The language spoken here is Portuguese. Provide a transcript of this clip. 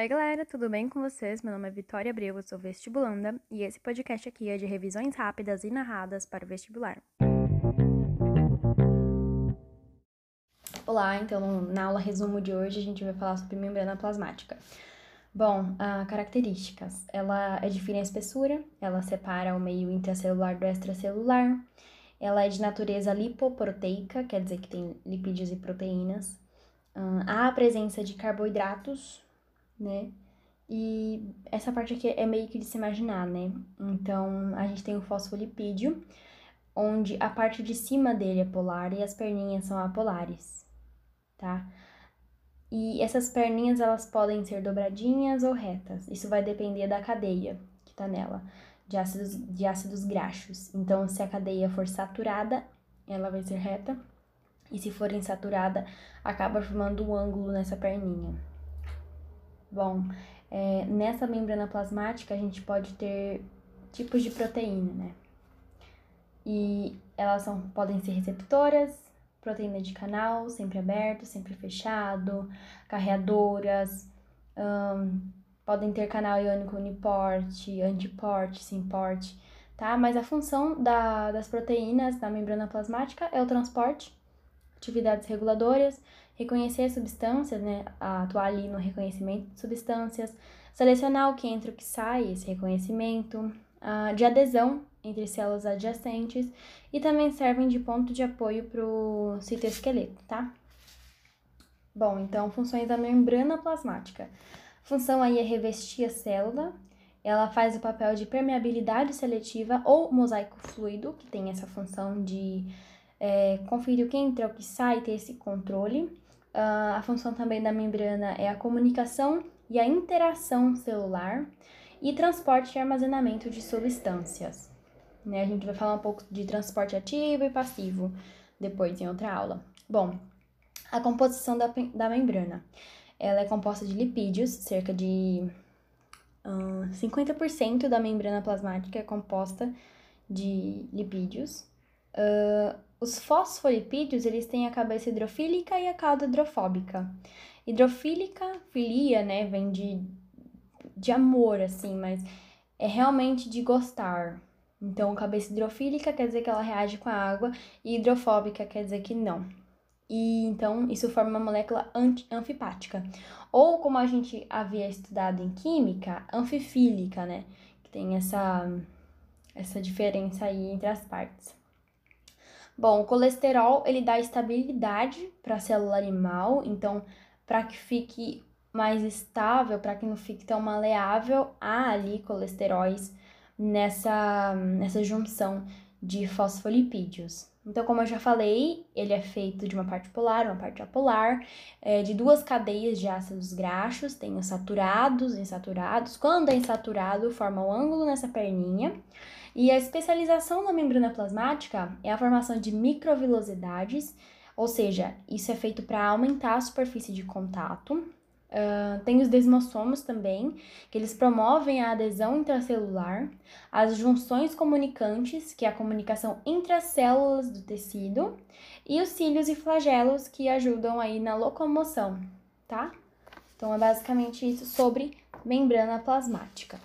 Oi, galera, tudo bem com vocês? Meu nome é Vitória Abreu, eu sou vestibulanda e esse podcast aqui é de revisões rápidas e narradas para o vestibular. Olá, então na aula resumo de hoje a gente vai falar sobre membrana plasmática. Bom, uh, características. Ela é define a espessura, ela separa o meio intracelular do extracelular, ela é de natureza lipoproteica, quer dizer que tem lipídios e proteínas. Uh, há a presença de carboidratos, né? E essa parte aqui é meio que de se imaginar, né? Então, a gente tem o fosfolipídio, onde a parte de cima dele é polar e as perninhas são apolares, tá? E essas perninhas, elas podem ser dobradinhas ou retas. Isso vai depender da cadeia que tá nela, de ácidos, de ácidos graxos. Então, se a cadeia for saturada, ela vai ser reta. E se for insaturada, acaba formando um ângulo nessa perninha. Bom, é, nessa membrana plasmática a gente pode ter tipos de proteína, né? E elas são, podem ser receptoras, proteína de canal, sempre aberto, sempre fechado, carreadoras, um, podem ter canal iônico uniporte, antiporte, simporte, tá? Mas a função da, das proteínas da membrana plasmática é o transporte, atividades reguladoras, reconhecer as substâncias, né, atuar ali no reconhecimento de substâncias, selecionar o que entra e o que sai, esse reconhecimento, uh, de adesão entre células adjacentes e também servem de ponto de apoio para o citoesqueleto, tá? Bom, então, funções da membrana plasmática. A função aí é revestir a célula, ela faz o papel de permeabilidade seletiva ou mosaico fluido, que tem essa função de é, conferir o que entra o que sai, ter esse controle. Uh, a função também da membrana é a comunicação e a interação celular e transporte e armazenamento de substâncias. Né? A gente vai falar um pouco de transporte ativo e passivo depois em outra aula. Bom, a composição da, da membrana. Ela é composta de lipídios, cerca de uh, 50% da membrana plasmática é composta de lipídios. Uh, os fosfolipídios, eles têm a cabeça hidrofílica e a cauda hidrofóbica. Hidrofílica, filia, né, vem de, de amor, assim, mas é realmente de gostar. Então, cabeça hidrofílica quer dizer que ela reage com a água, e hidrofóbica quer dizer que não. E então, isso forma uma molécula anfipática. Ou, como a gente havia estudado em química, anfifílica, né? Que tem essa, essa diferença aí entre as partes. Bom, o colesterol ele dá estabilidade para a célula animal, então para que fique mais estável, para que não fique tão maleável, há ali colesteróis nessa, nessa junção de fosfolipídios. Então, como eu já falei, ele é feito de uma parte polar, uma parte apolar, é, de duas cadeias de ácidos graxos, tem os saturados insaturados. Quando é insaturado, forma um ângulo nessa perninha. E a especialização da membrana plasmática é a formação de microvilosidades, ou seja, isso é feito para aumentar a superfície de contato. Uh, tem os desmossomos também, que eles promovem a adesão intracelular, as junções comunicantes, que é a comunicação entre as células do tecido, e os cílios e flagelos, que ajudam aí na locomoção, tá? Então é basicamente isso sobre membrana plasmática.